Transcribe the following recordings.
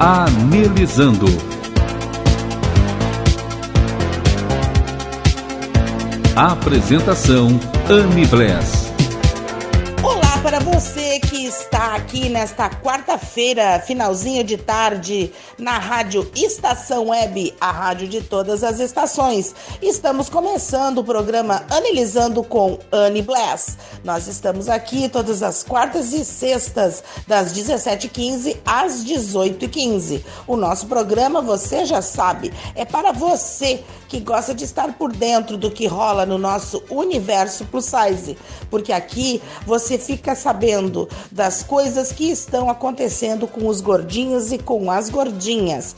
Analisando. Apresentação Anne Bless para você que está aqui nesta quarta-feira, finalzinho de tarde, na Rádio Estação Web, a rádio de todas as estações. Estamos começando o programa Analisando com Anne Bless. Nós estamos aqui todas as quartas e sextas, das 17h15 às 18h15. O nosso programa, você já sabe, é para você que gosta de estar por dentro do que rola no nosso universo plus size, porque aqui você fica sabendo das coisas que estão acontecendo com os gordinhos e com as gordinhas,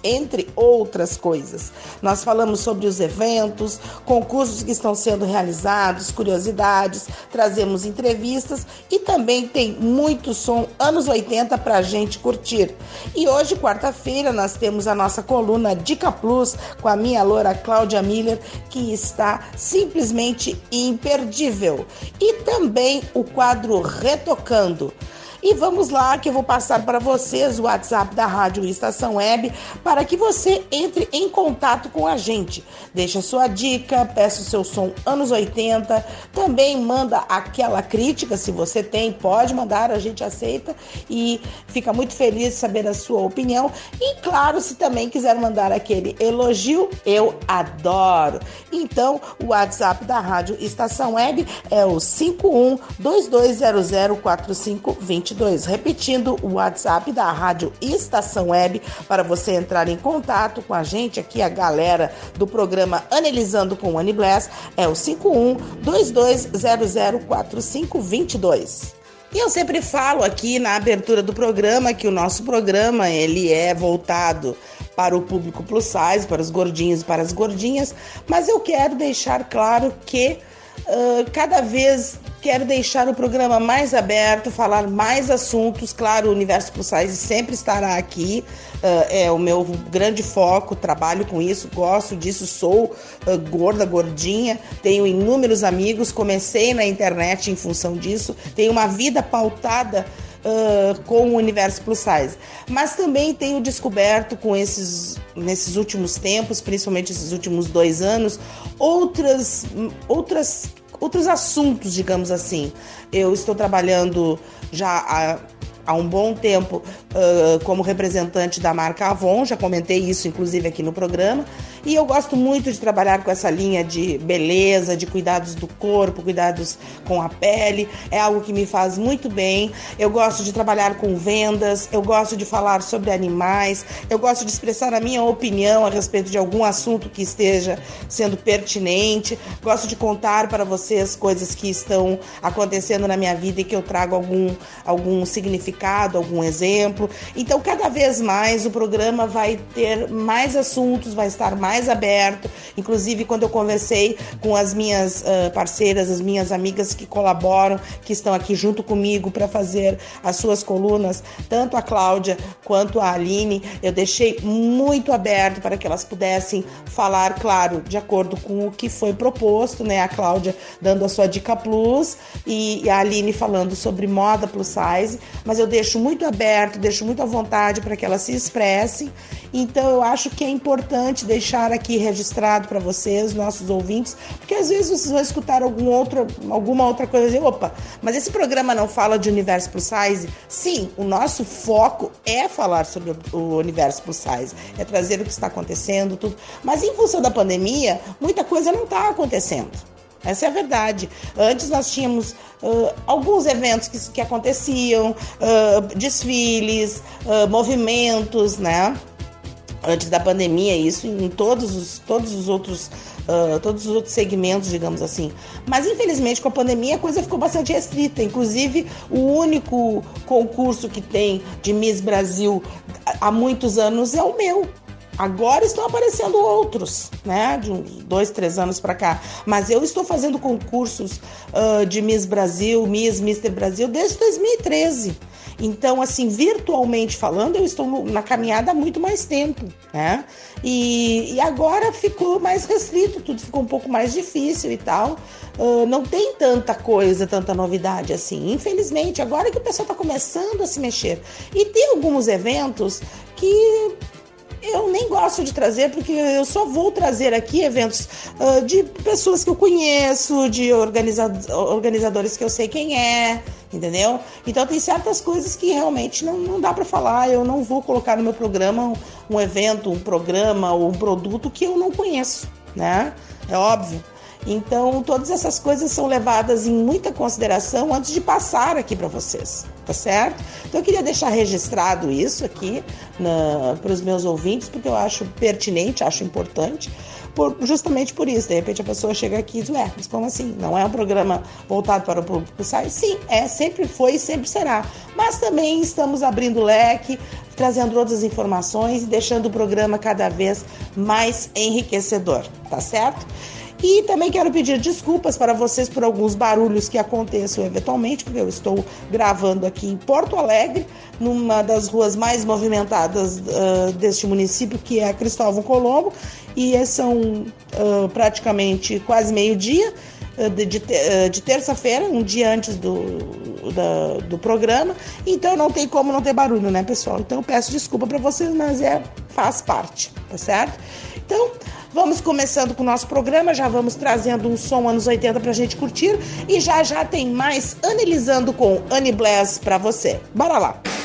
entre outras coisas. Nós falamos sobre os eventos, concursos que estão sendo realizados, curiosidades, trazemos entrevistas e também tem muito som anos 80 para a gente curtir. E hoje, quarta-feira, nós temos a nossa coluna Dica Plus com a minha loura Cláudia Miller, que está simplesmente imperdível. E também o quadro Retocando. E vamos lá que eu vou passar para vocês o WhatsApp da Rádio Estação Web para que você entre em contato com a gente. Deixa sua dica, peça o seu som anos 80, também manda aquela crítica se você tem, pode mandar, a gente aceita e fica muito feliz de saber a sua opinião. E claro, se também quiser mandar aquele elogio, eu adoro. Então, o WhatsApp da Rádio Estação Web é o 51 22004520 22. Repetindo o WhatsApp da Rádio Estação Web para você entrar em contato com a gente aqui, a galera do programa Analisando com Annie Bless, é o 51 22004522. E eu sempre falo aqui na abertura do programa que o nosso programa ele é voltado para o público plus size, para os gordinhos e para as gordinhas, mas eu quero deixar claro que uh, cada vez Quero deixar o programa mais aberto, falar mais assuntos. Claro, o Universo Plus Size sempre estará aqui. Uh, é o meu grande foco, trabalho com isso, gosto disso, sou uh, gorda, gordinha, tenho inúmeros amigos, comecei na internet em função disso, tenho uma vida pautada Uh, com o universo plus size. Mas também tenho descoberto com esses nesses últimos tempos, principalmente esses últimos dois anos, outras outras outros assuntos, digamos assim. Eu estou trabalhando já há, há um bom tempo uh, como representante da marca Avon, já comentei isso inclusive aqui no programa, e eu gosto muito de trabalhar com essa linha de beleza, de cuidados do corpo, cuidados com a pele. É algo que me faz muito bem. Eu gosto de trabalhar com vendas, eu gosto de falar sobre animais, eu gosto de expressar a minha opinião a respeito de algum assunto que esteja sendo pertinente. Gosto de contar para vocês coisas que estão acontecendo na minha vida e que eu trago algum, algum significado, algum exemplo. Então, cada vez mais o programa vai ter mais assuntos, vai estar mais mais aberto. Inclusive, quando eu conversei com as minhas uh, parceiras, as minhas amigas que colaboram, que estão aqui junto comigo para fazer as suas colunas, tanto a Cláudia quanto a Aline, eu deixei muito aberto para que elas pudessem falar, claro, de acordo com o que foi proposto, né? A Cláudia dando a sua dica plus e a Aline falando sobre moda plus size, mas eu deixo muito aberto, deixo muito à vontade para que elas se expressem. Então, eu acho que é importante deixar aqui registrado para vocês, nossos ouvintes, porque às vezes vocês vão escutar algum outro, alguma outra coisa e dizer, opa, mas esse programa não fala de universo plus size? Sim, o nosso foco é falar sobre o universo plus size, é trazer o que está acontecendo, tudo. Mas em função da pandemia, muita coisa não está acontecendo. Essa é a verdade. Antes nós tínhamos uh, alguns eventos que, que aconteciam, uh, desfiles, uh, movimentos, né? Antes da pandemia, isso em todos os, todos os outros Uh, todos os outros segmentos, digamos assim. Mas infelizmente com a pandemia a coisa ficou bastante restrita. Inclusive, o único concurso que tem de Miss Brasil há muitos anos é o meu. Agora estão aparecendo outros, né? De uns dois, três anos para cá. Mas eu estou fazendo concursos uh, de Miss Brasil, Miss, Mister Brasil desde 2013. Então, assim, virtualmente falando, eu estou na caminhada há muito mais tempo, né? E, e, agora ficou mais restrito, tudo ficou um pouco mais difícil e tal. Uh, não tem tanta coisa, tanta novidade assim. Infelizmente, agora que o pessoal está começando a se mexer. E tem alguns eventos que eu nem gosto de trazer, porque eu só vou trazer aqui eventos uh, de pessoas que eu conheço, de organiza organizadores que eu sei quem é, entendeu? Então tem certas coisas que realmente não, não dá para falar. Eu não vou colocar no meu programa um, um evento, um programa ou um produto que eu não conheço, né? É óbvio. Então, todas essas coisas são levadas em muita consideração antes de passar aqui para vocês, tá certo? Então, eu queria deixar registrado isso aqui para os meus ouvintes, porque eu acho pertinente, acho importante, por, justamente por isso. De repente, a pessoa chega aqui e diz: Ué, mas como assim? Não é um programa voltado para o público sai? Sim, é, sempre foi e sempre será. Mas também estamos abrindo leque, trazendo outras informações e deixando o programa cada vez mais enriquecedor, tá certo? E também quero pedir desculpas para vocês por alguns barulhos que aconteçam eventualmente, porque eu estou gravando aqui em Porto Alegre, numa das ruas mais movimentadas uh, deste município, que é Cristóvão Colombo, e são uh, praticamente quase meio-dia de, de, de terça-feira, um dia antes do, da, do programa, então não tem como não ter barulho, né, pessoal? Então peço desculpa para vocês, mas é faz parte, tá certo? Então, Vamos começando com o nosso programa, já vamos trazendo um som anos 80 pra gente curtir e já já tem mais Analisando com Annie Bless pra você. Bora lá!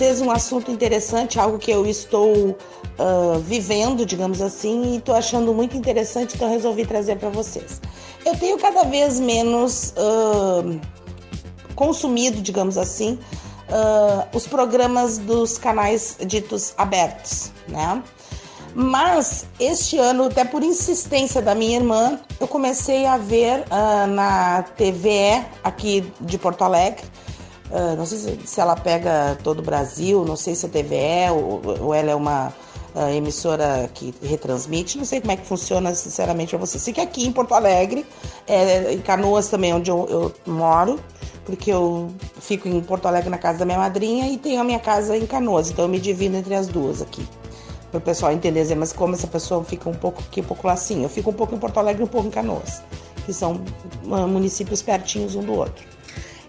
Vocês um assunto interessante, algo que eu estou uh, vivendo, digamos assim, e estou achando muito interessante, então resolvi trazer para vocês. Eu tenho cada vez menos uh, consumido, digamos assim, uh, os programas dos canais ditos abertos, né? Mas este ano, até por insistência da minha irmã, eu comecei a ver na TVE aqui de Porto Alegre. Uh, não sei se, ela pega todo o Brasil, não sei se é TVE ou, ou ela é uma uh, emissora que retransmite, não sei como é que funciona, sinceramente, para você. Sei que aqui em Porto Alegre, é, em Canoas também, onde eu, eu moro, porque eu fico em Porto Alegre na casa da minha madrinha e tenho a minha casa em Canoas, então eu me divido entre as duas aqui para o pessoal entender, mas como essa pessoa fica um pouco aqui, um pouco lá assim. Eu fico um pouco em Porto Alegre e um pouco em Canoas, que são uh, municípios pertinhos um do outro.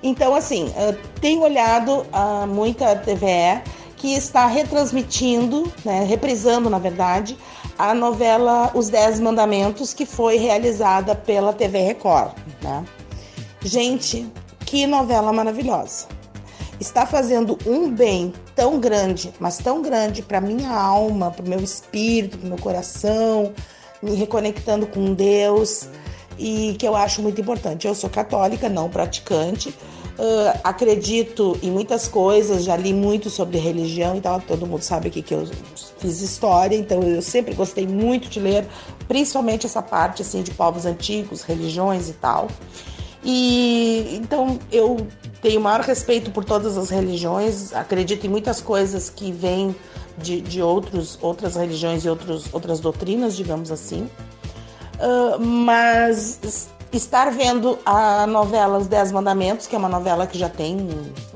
Então, assim, tenho olhado uh, muita TVE que está retransmitindo, né, reprisando, na verdade, a novela Os Dez Mandamentos, que foi realizada pela TV Record. Né? Gente, que novela maravilhosa! está fazendo um bem tão grande, mas tão grande para minha alma, para o meu espírito, para o meu coração, me reconectando com Deus e que eu acho muito importante. Eu sou católica, não praticante, uh, acredito em muitas coisas, já li muito sobre religião e tal. Todo mundo sabe aqui que eu fiz história, então eu sempre gostei muito de ler, principalmente essa parte assim de povos antigos, religiões e tal. E então eu tenho maior respeito por todas as religiões, acredito em muitas coisas que vêm de, de outros, outras religiões e outros, outras doutrinas, digamos assim. Uh, mas estar vendo a novela Os Dez Mandamentos, que é uma novela que já tem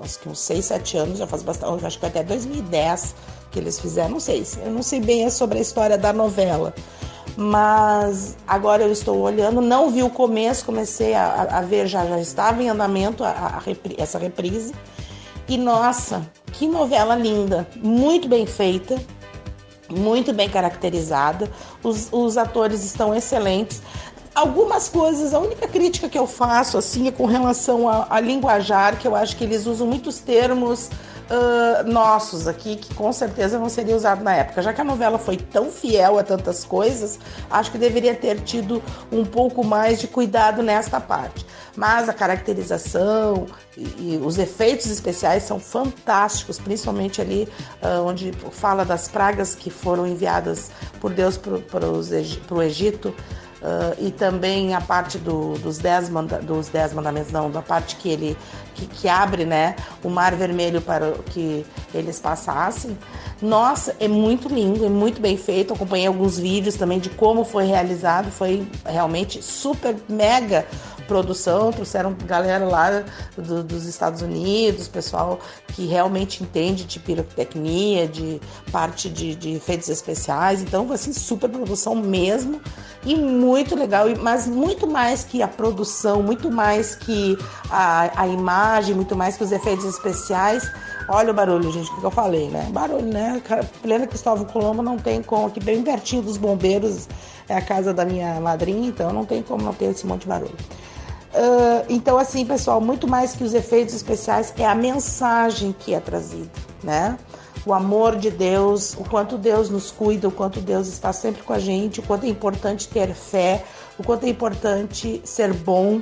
acho que uns 6, 7 anos, já faz bastante, acho que até 2010 que eles fizeram, não sei, eu não sei bem sobre a história da novela, mas agora eu estou olhando, não vi o começo, comecei a, a ver, já, já estava em andamento a, a repri, essa reprise. E nossa, que novela linda, muito bem feita, muito bem caracterizada, os, os atores estão excelentes. Algumas coisas, a única crítica que eu faço assim é com relação a, a linguajar, que eu acho que eles usam muitos termos uh, nossos aqui, que com certeza não seria usado na época. Já que a novela foi tão fiel a tantas coisas, acho que deveria ter tido um pouco mais de cuidado nesta parte. Mas a caracterização e, e os efeitos especiais são fantásticos, principalmente ali uh, onde fala das pragas que foram enviadas por Deus para o Egito. Uh, e também a parte do, dos, dez manda, dos dez mandamentos, não, da parte que ele que, que, abre né, o mar vermelho para que eles passassem. Nossa, é muito lindo, é muito bem feito. Acompanhei alguns vídeos também de como foi realizado, foi realmente super mega produção, trouxeram galera lá do, dos Estados Unidos, pessoal que realmente entende de pirotecnia, de parte de, de efeitos especiais, então assim, super produção mesmo e muito legal, mas muito mais que a produção, muito mais que a, a imagem, muito mais que os efeitos especiais. Olha o barulho, gente, o que eu falei, né? Barulho, né? Plena Cristóvão Colombo não tem como, aqui bem pertinho dos bombeiros é a casa da minha madrinha, então não tem como não ter esse monte de barulho. Uh, então, assim, pessoal, muito mais que os efeitos especiais, é a mensagem que é trazida, né? O amor de Deus, o quanto Deus nos cuida, o quanto Deus está sempre com a gente, o quanto é importante ter fé, o quanto é importante ser bom.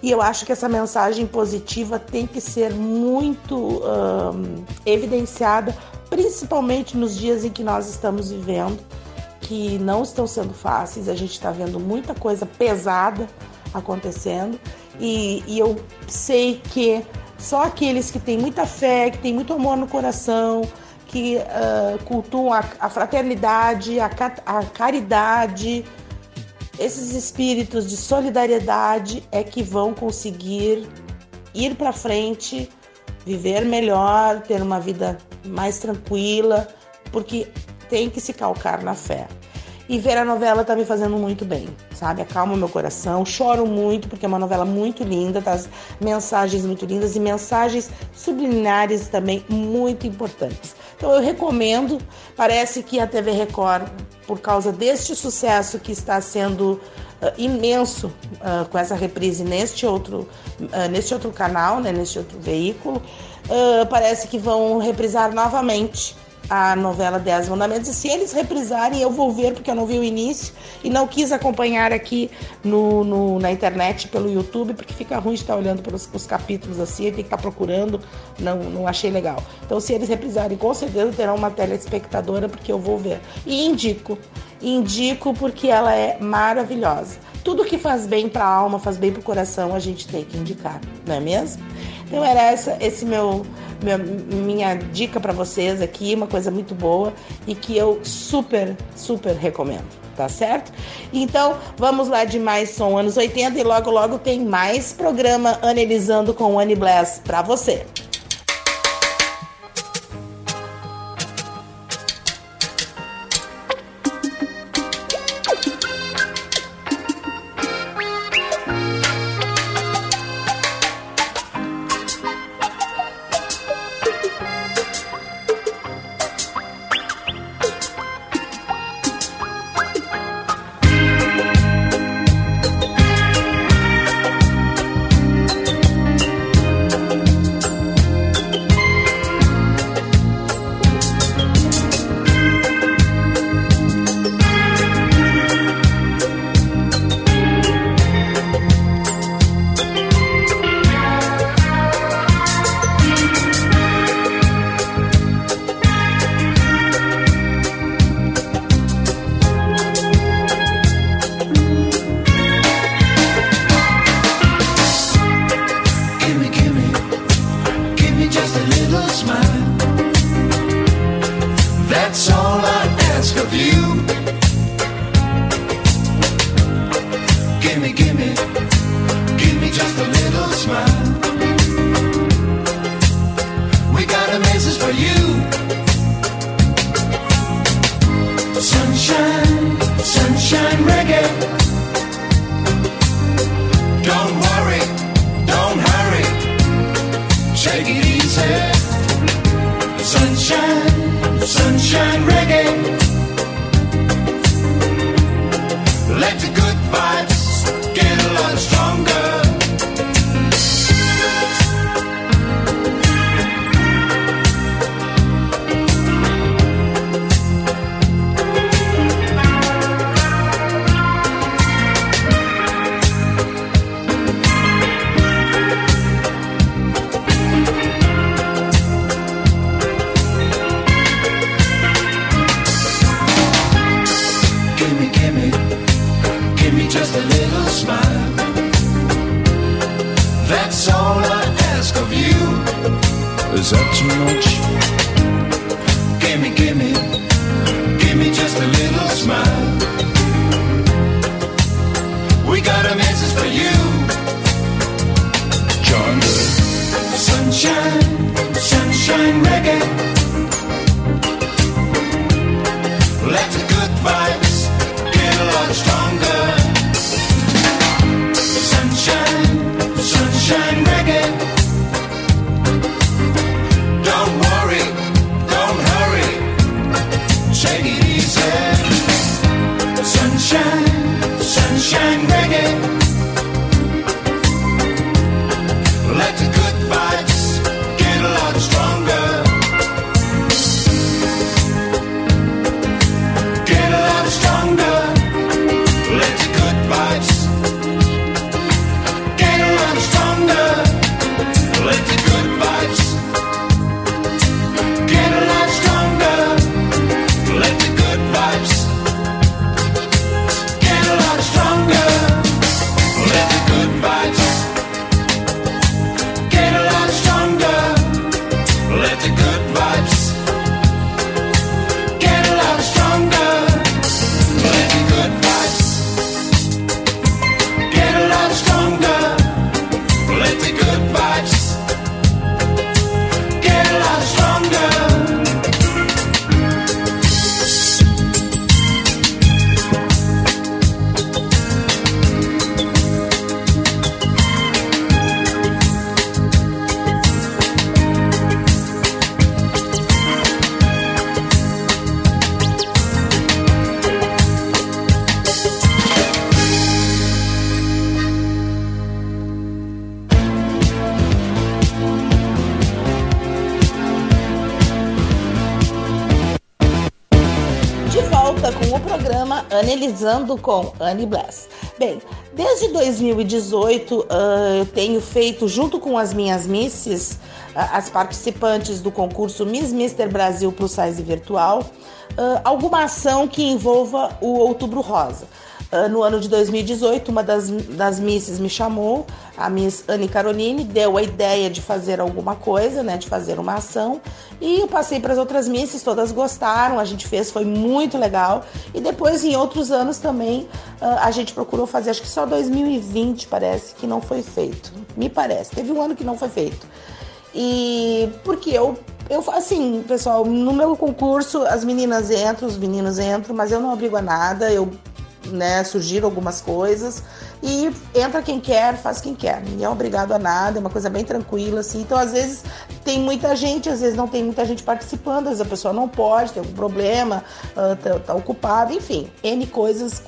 E eu acho que essa mensagem positiva tem que ser muito uh, evidenciada, principalmente nos dias em que nós estamos vivendo, que não estão sendo fáceis, a gente está vendo muita coisa pesada acontecendo. E, e eu sei que só aqueles que têm muita fé, que têm muito amor no coração, que uh, cultuam a, a fraternidade, a, a caridade, esses espíritos de solidariedade é que vão conseguir ir para frente, viver melhor, ter uma vida mais tranquila, porque tem que se calcar na fé. E ver a novela tá me fazendo muito bem, sabe? Acalma meu coração. Choro muito porque é uma novela muito linda, tá? mensagens muito lindas e mensagens subliminares também muito importantes. Então eu recomendo. Parece que a TV Record, por causa deste sucesso que está sendo uh, imenso uh, com essa reprise neste outro, uh, neste outro canal, né, neste outro veículo, parece que vão reprisar novamente a novela Dez Mandamentos. E se eles reprisarem, eu vou ver, porque eu não vi o início e não quis acompanhar aqui no, no na internet, pelo YouTube, porque fica ruim de estar olhando pelos os capítulos assim, tem que estar procurando, não, não achei legal. Então, se eles reprisarem, com certeza terão uma telespectadora, porque eu vou ver. E indico, indico porque ela é maravilhosa. Tudo que faz bem para a alma, faz bem para o coração, a gente tem que indicar, não é mesmo? Então era essa, esse meu, meu minha dica para vocês aqui, uma coisa muito boa e que eu super, super recomendo, tá certo? Então vamos lá de mais som anos 80 e logo logo tem mais programa Analisando com Annie Bless para você. got a message for you. Analisando com Annie Bless. Bem, desde 2018 uh, eu tenho feito, junto com as minhas misses, uh, as participantes do concurso Miss Mister Brasil Plus Size Virtual, uh, alguma ação que envolva o Outubro Rosa. Ah, no ano de 2018, uma das, das misses me chamou, a Miss Anne Caroline, deu a ideia de fazer alguma coisa, né, de fazer uma ação, e eu passei para as outras misses, todas gostaram, a gente fez, foi muito legal. E depois, em outros anos também, ah, a gente procurou fazer, acho que só 2020 parece que não foi feito, me parece. Teve um ano que não foi feito. E porque eu eu assim, pessoal, no meu concurso as meninas entram, os meninos entram, mas eu não obrigo a nada, eu né, surgiram algumas coisas e entra quem quer, faz quem quer. Ninguém é obrigado a nada, é uma coisa bem tranquila, assim. Então, às vezes, tem muita gente, às vezes não tem muita gente participando, às vezes a pessoa não pode, tem algum problema, uh, tá, tá ocupada, enfim, N coisas,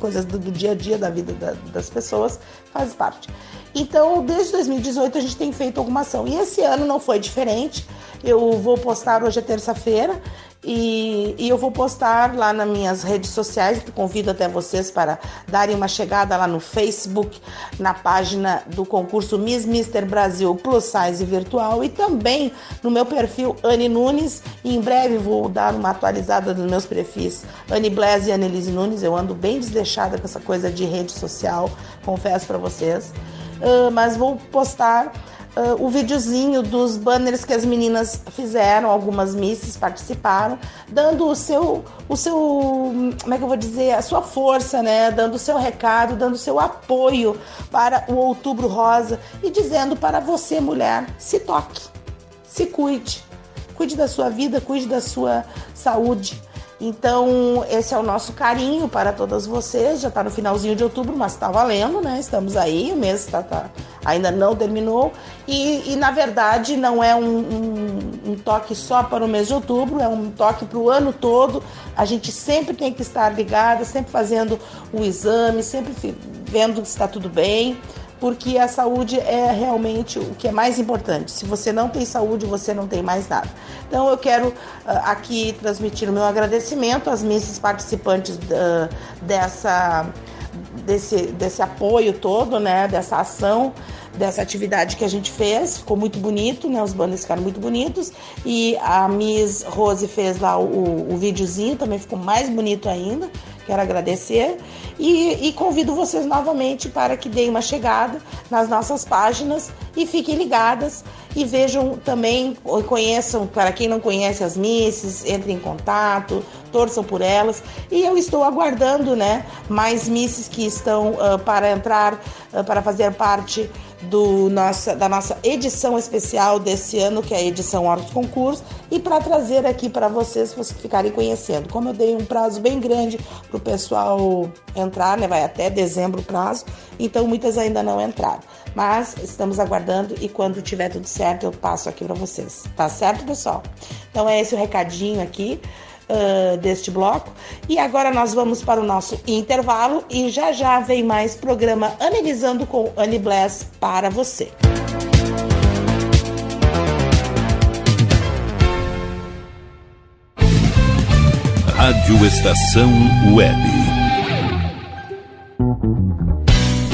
coisas do, dia a dia da vida da, das pessoas faz parte. Então, desde 2018 a gente tem feito alguma ação. E esse ano não foi diferente. Eu vou postar hoje é terça-feira e, e, eu vou postar lá nas minhas redes sociais. Convido até vocês para darem uma chegada lá no Facebook, na página do concurso Miss Mister Brasil Plus Size Virtual e também no meu perfil Anne Nunes. E em breve vou dar uma atualizada nos meus perfis Anne Blaise e Annelise Nunes. Eu ando bem desleixada com essa coisa de rede social, confesso para vocês. Uh, mas vou postar uh, o videozinho dos banners que as meninas fizeram, algumas misses participaram, dando o seu, o seu, como é que eu vou dizer, a sua força, né? Dando o seu recado, dando o seu apoio para o Outubro Rosa e dizendo para você, mulher, se toque, se cuide, cuide da sua vida, cuide da sua saúde. Então, esse é o nosso carinho para todas vocês. Já está no finalzinho de outubro, mas está valendo, né? Estamos aí, o mês tá, tá ainda não terminou. E, e, na verdade, não é um, um, um, toque só para o mês de outubro, é um toque para o ano todo. A gente sempre tem que estar ligada, sempre fazendo o exame, sempre vendo se está tudo bem porque a saúde é realmente o que é mais importante. Se você não tem saúde, você não tem mais nada. Então eu quero uh, aqui transmitir o meu agradecimento às minhas participantes uh, dessa desse, desse apoio todo, né, dessa ação, dessa atividade que a gente fez. Ficou muito bonito, né? Os banners ficaram muito bonitos. E a Miss Rose fez lá o, o videozinho, também ficou mais bonito ainda. Quero agradecer e, e, convido vocês novamente para que deem uma chegada nas nossas páginas e fiquem ligadas e vejam também, conheçam, para quem não conhece as misses, entrem em contato, torçam por elas. E eu estou aguardando né, mais misses que estão uh, para entrar, uh, para fazer parte do nossa, da nossa edição especial desse ano, que é a edição Horto Concurso, e para trazer aqui para vocês, vocês ficarem conhecendo. Como eu dei um prazo bem grande para o pessoal entrar, né, vai até dezembro o prazo, então muitas ainda não entraram. Mas estamos aguardando e quando tiver tudo certo eu passo aqui para vocês. Tá certo, pessoal? Então é esse o recadinho aqui. Deste bloco. E agora nós vamos para o nosso intervalo e já já vem mais programa Analisando com Annie Bless para você. Rádio Estação Web.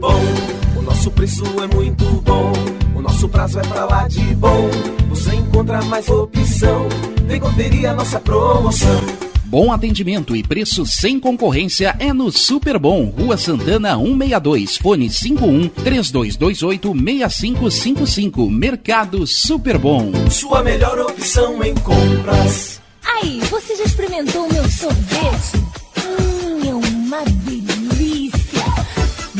bom. O nosso preço é muito bom. O nosso prazo é pra lá de bom. Você encontra mais opção. Vem conferir a nossa promoção. Bom atendimento e preço sem concorrência é no Super Bom, Rua Santana 162, fone 51 3228 6555. Mercado Super Bom. Sua melhor opção em compras. Aí, você já experimentou o meu sorvete? Hum, é uma delícia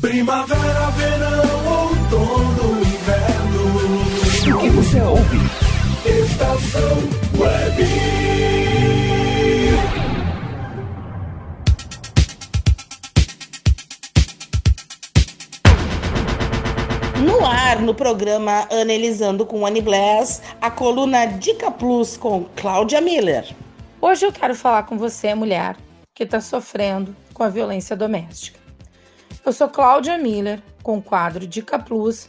Primavera, verão, outono, inverno. O que você ouve? Estação Web. No ar, no programa Analisando com Annie Bless, a coluna Dica Plus com Cláudia Miller. Hoje eu quero falar com você, mulher, que está sofrendo com a violência doméstica. Eu sou Cláudia Miller, com o quadro Dica Plus,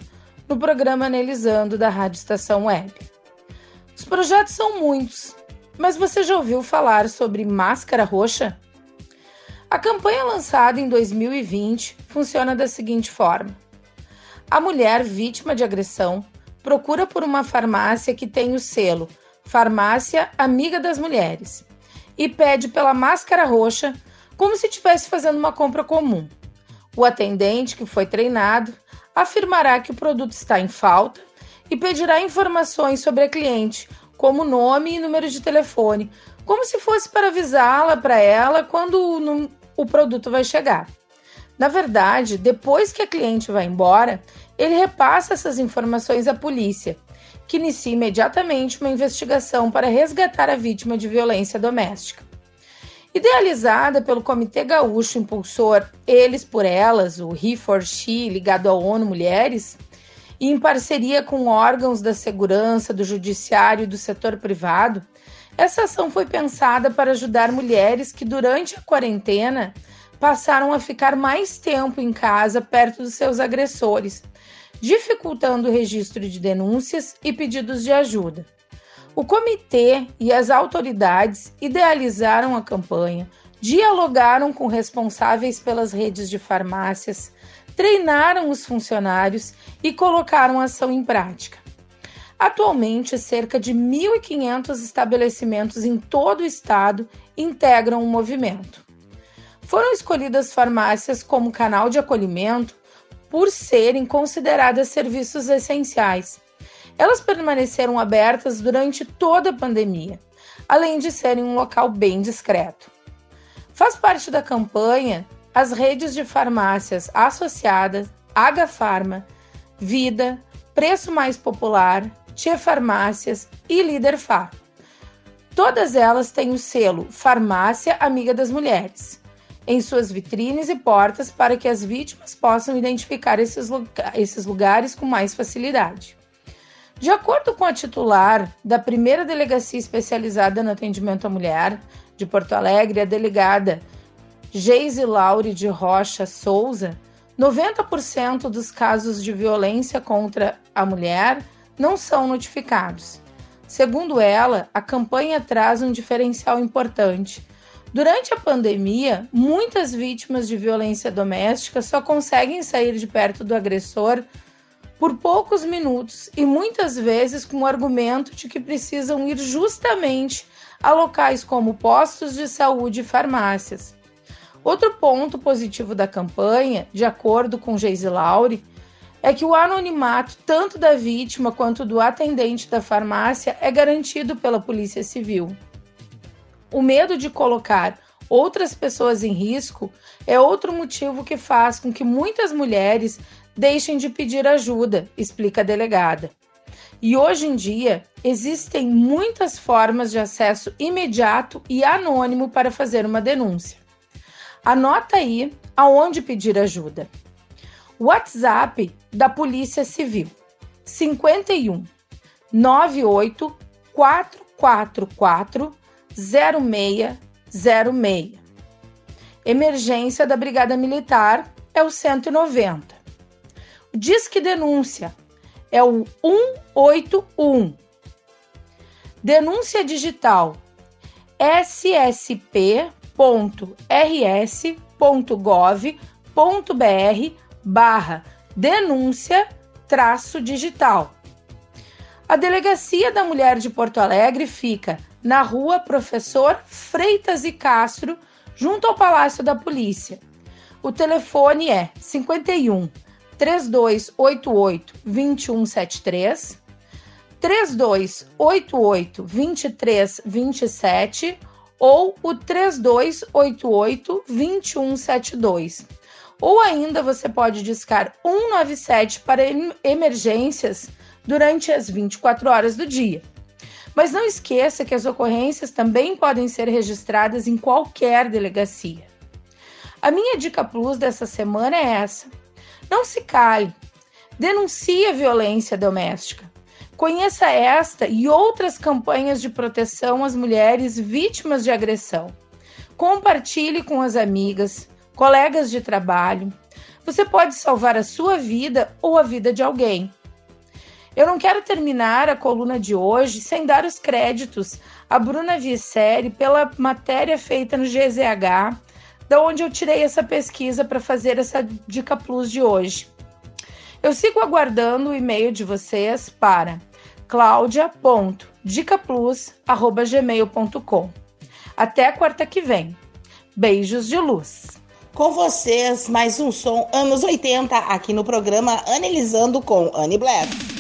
no programa Analisando da Rádio Estação Web. Os projetos são muitos, mas você já ouviu falar sobre Máscara Roxa? A campanha lançada em 2020 funciona da seguinte forma: a mulher vítima de agressão procura por uma farmácia que tem o selo Farmácia Amiga das Mulheres e pede pela máscara roxa, como se estivesse fazendo uma compra comum. O atendente, que foi treinado, afirmará que o produto está em falta e pedirá informações sobre a cliente, como nome e número de telefone, como se fosse para avisá-la para ela quando o, o produto vai chegar. Na verdade, depois que a cliente vai embora, ele repassa essas informações à polícia, que inicia imediatamente uma investigação para resgatar a vítima de violência doméstica. Idealizada pelo Comitê Gaúcho Impulsor Eles por Elas, o He for She, ligado à ONU Mulheres, e em parceria com órgãos da segurança, do judiciário e do setor privado, essa ação foi pensada para ajudar mulheres que, durante a quarentena, passaram a ficar mais tempo em casa perto dos seus agressores dificultando o registro de denúncias e pedidos de ajuda. O comitê e as autoridades idealizaram a campanha, dialogaram com responsáveis pelas redes de farmácias, treinaram os funcionários e colocaram a ação em prática. Atualmente, cerca de 1.500 estabelecimentos em todo o estado integram o movimento. Foram escolhidas farmácias como canal de acolhimento por serem consideradas serviços essenciais. Elas permaneceram abertas durante toda a pandemia, além de serem um local bem discreto. Faz parte da campanha as redes de farmácias associadas, H Vida, Preço Mais Popular, Tia Farmácias e Líder Fá. Todas elas têm o selo Farmácia Amiga das Mulheres em suas vitrines e portas para que as vítimas possam identificar esses lugares com mais facilidade. De acordo com a titular da primeira delegacia especializada no atendimento à mulher de Porto Alegre, a delegada Geise Laure de Rocha Souza, 90% dos casos de violência contra a mulher não são notificados. Segundo ela, a campanha traz um diferencial importante. Durante a pandemia, muitas vítimas de violência doméstica só conseguem sair de perto do agressor por poucos minutos e muitas vezes com o argumento de que precisam ir justamente a locais como postos de saúde e farmácias. Outro ponto positivo da campanha, de acordo com Geise Laure, é que o anonimato tanto da vítima quanto do atendente da farmácia é garantido pela Polícia Civil. O medo de colocar outras pessoas em risco é outro motivo que faz com que muitas mulheres deixem de pedir ajuda, explica a delegada. E hoje em dia existem muitas formas de acesso imediato e anônimo para fazer uma denúncia. Anota aí aonde pedir ajuda. WhatsApp da Polícia Civil 51 98 444 0606. Emergência da Brigada Militar é o 190. Disque Denúncia é o 181. Denúncia digital ssp.rs.gov.br barra denúncia traço digital. A Delegacia da Mulher de Porto Alegre fica na rua Professor Freitas e Castro, junto ao Palácio da Polícia. O telefone é 51 3288 2173, 3288 2327 ou o 3288 2172 ou ainda você pode discar 197 para emergências durante as 24 horas do dia. Mas não esqueça que as ocorrências também podem ser registradas em qualquer delegacia. A minha dica plus dessa semana é essa: não se cale, denuncie a violência doméstica. Conheça esta e outras campanhas de proteção às mulheres vítimas de agressão. Compartilhe com as amigas, colegas de trabalho. Você pode salvar a sua vida ou a vida de alguém. Eu não quero terminar a coluna de hoje sem dar os créditos a Bruna Viceri pela matéria feita no GZH, da onde eu tirei essa pesquisa para fazer essa dica plus de hoje. Eu sigo aguardando o e-mail de vocês para claudia.dicaplus@gmail.com. Até quarta que vem. Beijos de luz. Com vocês, mais um som anos 80 aqui no programa Analisando com Anne Black.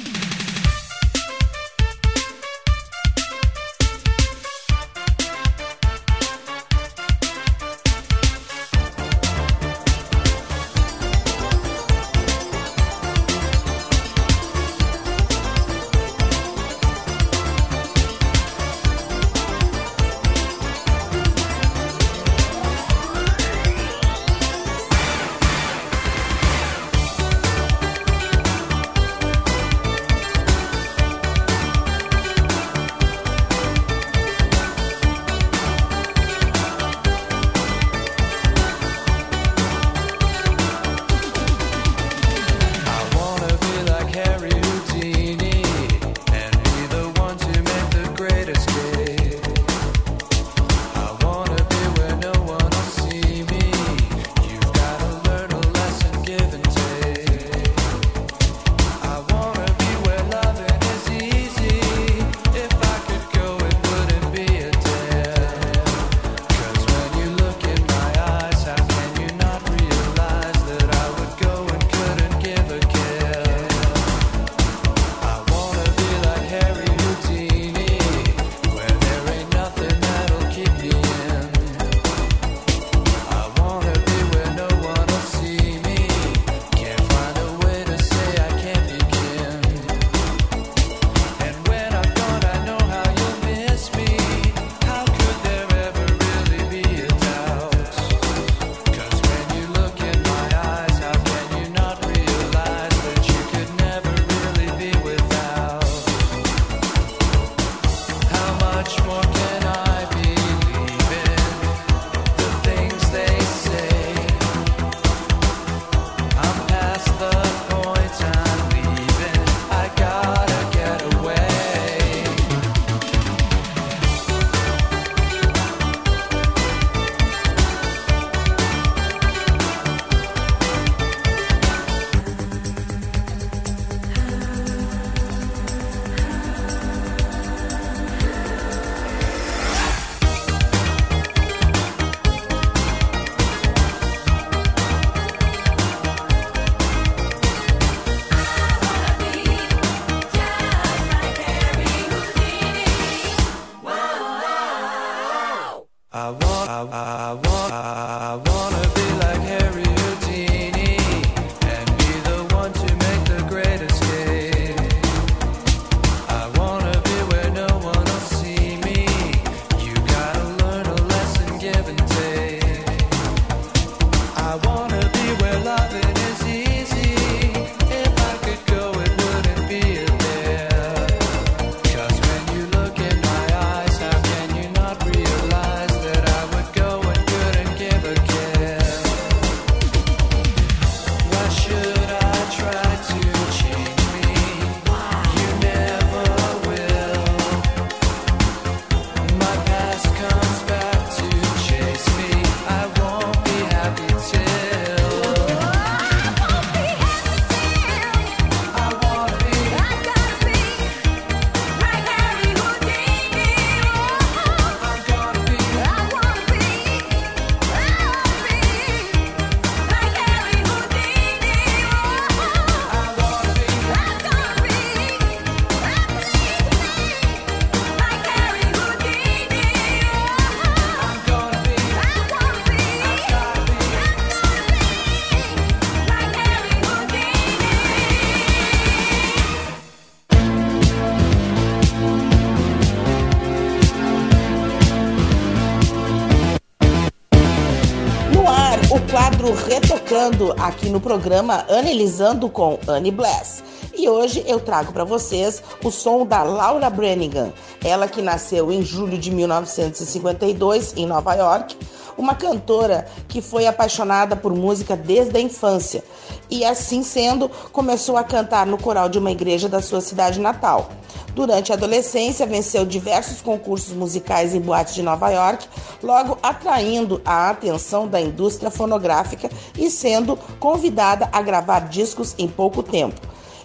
Aqui no programa Analisando com Annie Bless. E hoje eu trago para vocês o som da Laura Branigan, ela que nasceu em julho de 1952 em Nova York, uma cantora que foi apaixonada por música desde a infância e, assim sendo, começou a cantar no coral de uma igreja da sua cidade natal. Durante a adolescência, venceu diversos concursos musicais em boates de Nova York, logo atraindo a atenção da indústria fonográfica e sendo convidada a gravar discos em pouco tempo.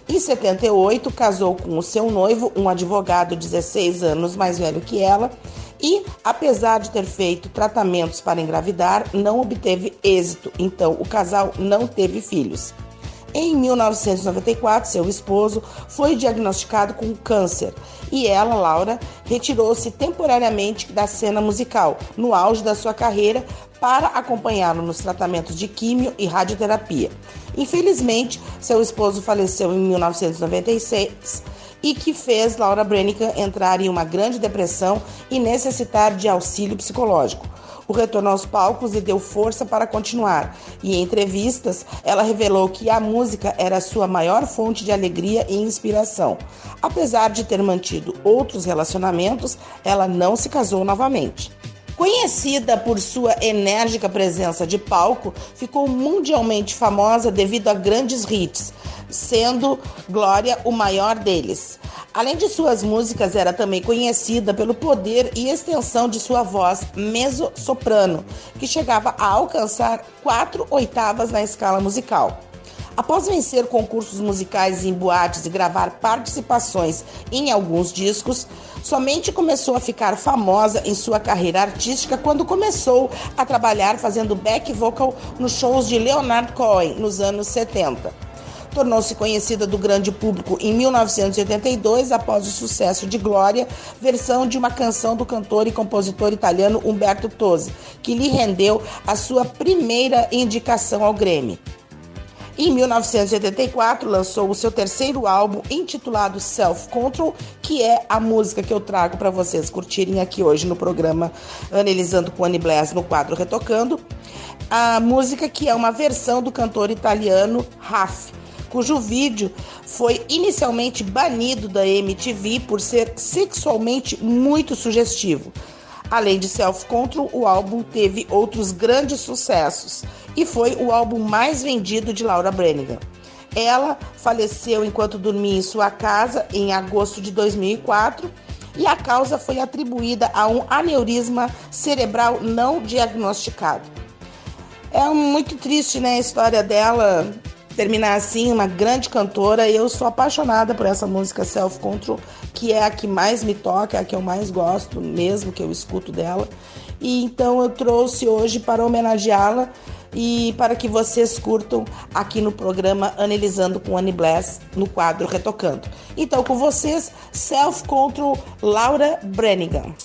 Em 78, casou com o seu noivo, um advogado 16 anos mais velho que ela, e, apesar de ter feito tratamentos para engravidar, não obteve êxito, então o casal não teve filhos. Em 1994, seu esposo foi diagnosticado com câncer e ela, Laura, retirou-se temporariamente da cena musical, no auge da sua carreira, para acompanhá-lo nos tratamentos de químio e radioterapia. Infelizmente, seu esposo faleceu em 1996 e que fez Laura Brenican entrar em uma grande depressão e necessitar de auxílio psicológico. O retorno aos palcos lhe deu força para continuar, e em entrevistas ela revelou que a música era sua maior fonte de alegria e inspiração. Apesar de ter mantido outros relacionamentos, ela não se casou novamente. Conhecida por sua enérgica presença de palco, ficou mundialmente famosa devido a grandes hits, sendo Glória o maior deles. Além de suas músicas, era também conhecida pelo poder e extensão de sua voz mezzo-soprano, que chegava a alcançar quatro oitavas na escala musical. Após vencer concursos musicais em boates e gravar participações em alguns discos, somente começou a ficar famosa em sua carreira artística quando começou a trabalhar fazendo back vocal nos shows de Leonard Cohen nos anos 70 tornou-se conhecida do grande público em 1982 após o sucesso de Glória, versão de uma canção do cantor e compositor italiano Umberto Tozzi, que lhe rendeu a sua primeira indicação ao Grêmio. Em 1984, lançou o seu terceiro álbum, intitulado Self Control, que é a música que eu trago para vocês curtirem aqui hoje no programa Analisando com Annie Bless no quadro Retocando. A música que é uma versão do cantor italiano Raf cujo vídeo foi inicialmente banido da MTV por ser sexualmente muito sugestivo. Além de Self Control, o álbum teve outros grandes sucessos e foi o álbum mais vendido de Laura Branigan. Ela faleceu enquanto dormia em sua casa em agosto de 2004 e a causa foi atribuída a um aneurisma cerebral não diagnosticado. É muito triste, né, a história dela terminar assim, uma grande cantora. Eu sou apaixonada por essa música Self Control, que é a que mais me toca, é a que eu mais gosto, mesmo que eu escuto dela. E então eu trouxe hoje para homenageá-la e para que vocês curtam aqui no programa Analisando com Annie Bless no quadro Retocando. Então com vocês, Self Control Laura Brenigan.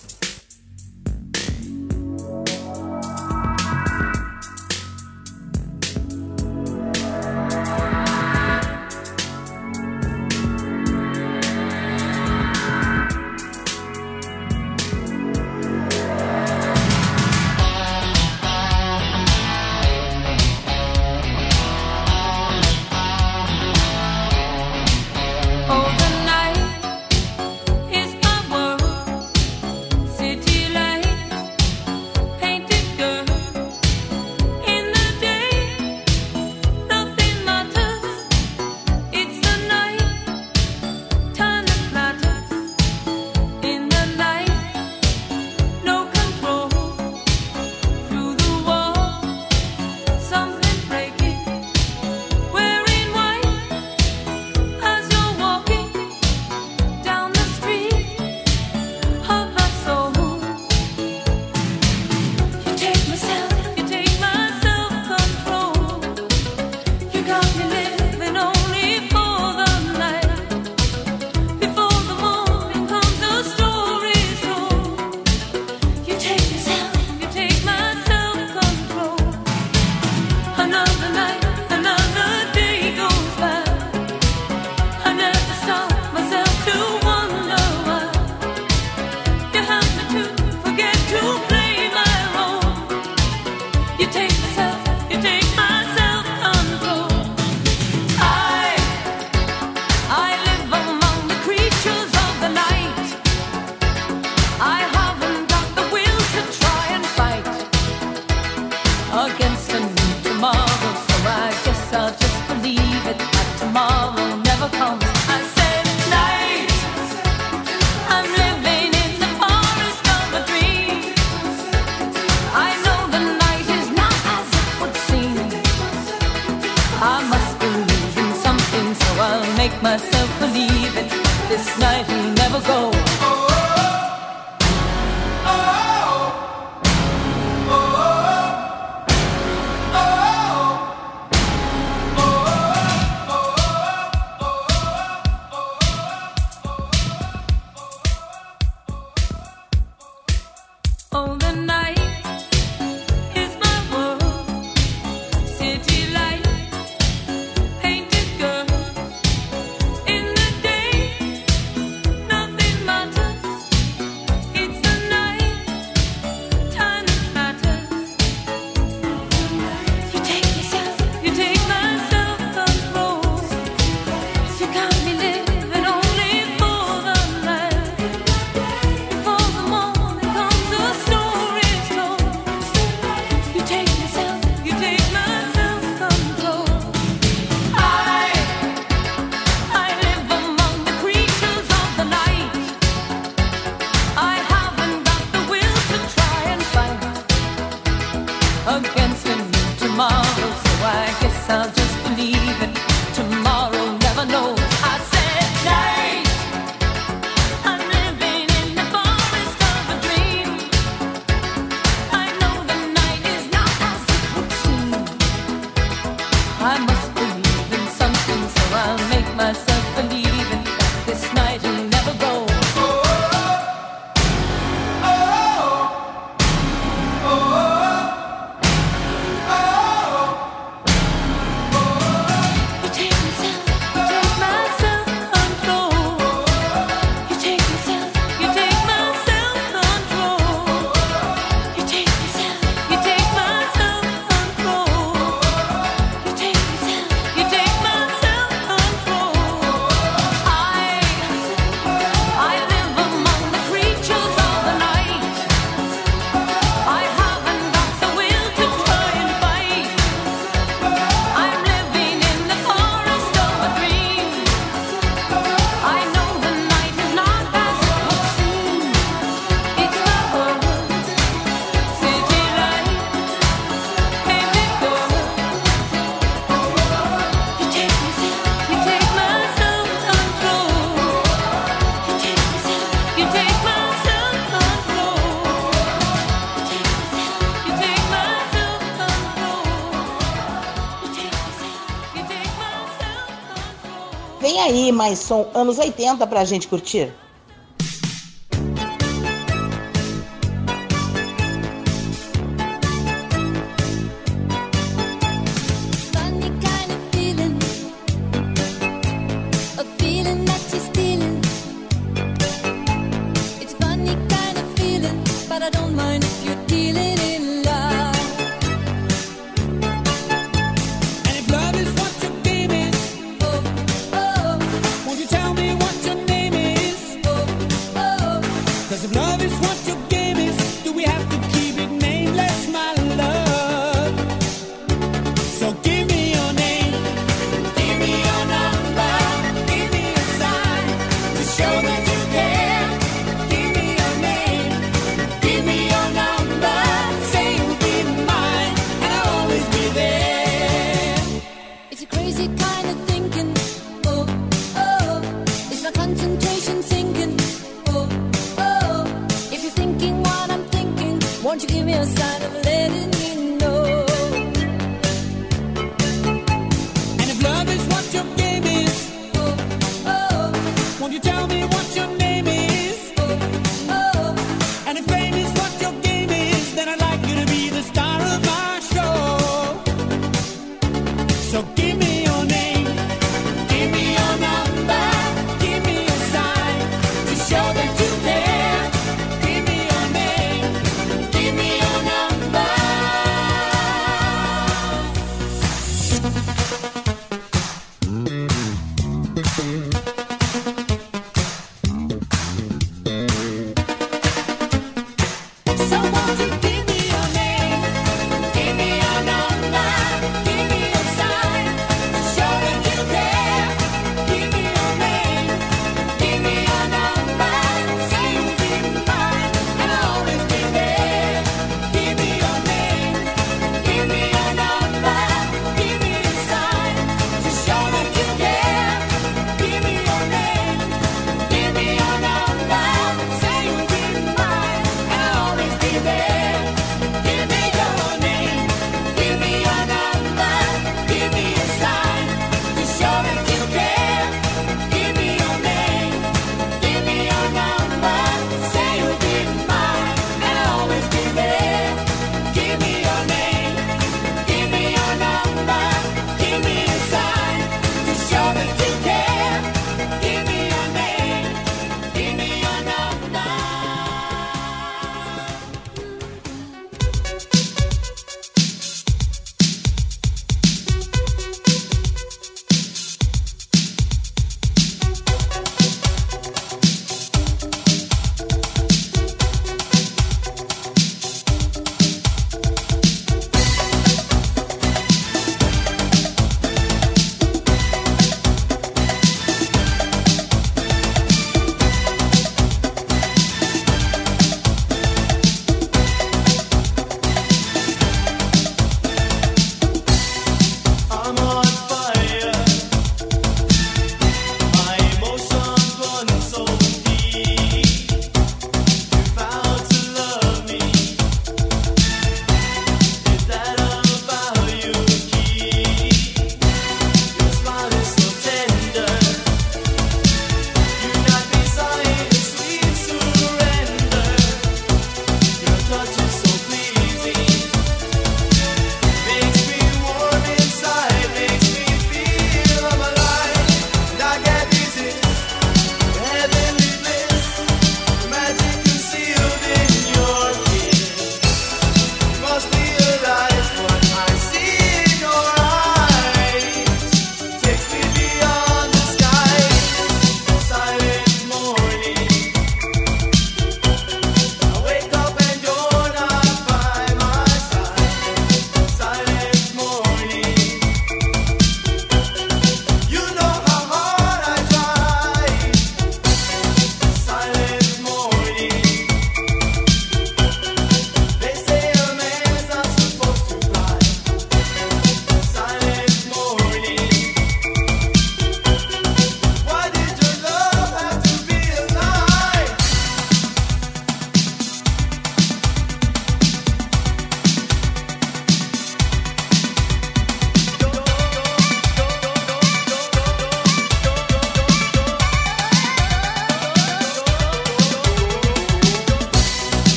Vem aí mais som anos 80 pra gente curtir.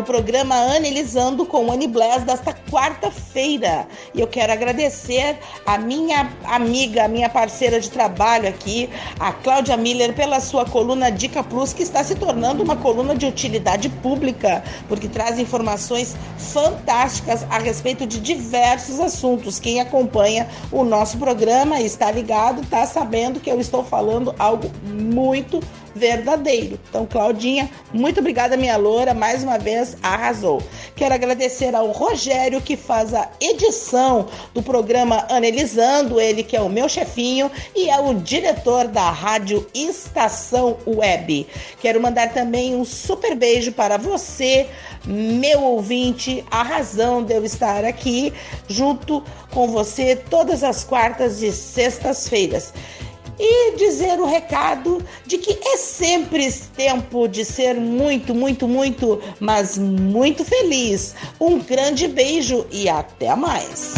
Do programa Analisando com Anne Bless desta quarta-feira. E eu quero agradecer a minha amiga, a minha parceira de trabalho aqui, a Cláudia Miller, pela sua coluna Dica Plus, que está se tornando uma coluna de utilidade pública, porque traz informações fantásticas a respeito de diversos assuntos. Quem acompanha o nosso programa está ligado, está sabendo que eu estou falando algo muito verdadeiro. Então, Claudinha, muito obrigada, minha loura, mais uma vez arrasou. Quero agradecer ao Rogério que faz a edição do programa Analisando, ele que é o meu chefinho e é o diretor da rádio Estação Web. Quero mandar também um super beijo para você, meu ouvinte, a razão de eu estar aqui junto com você todas as quartas e sextas-feiras e dizer o recado de que é sempre tempo de ser muito, muito, muito, mas muito feliz. Um grande beijo e até mais.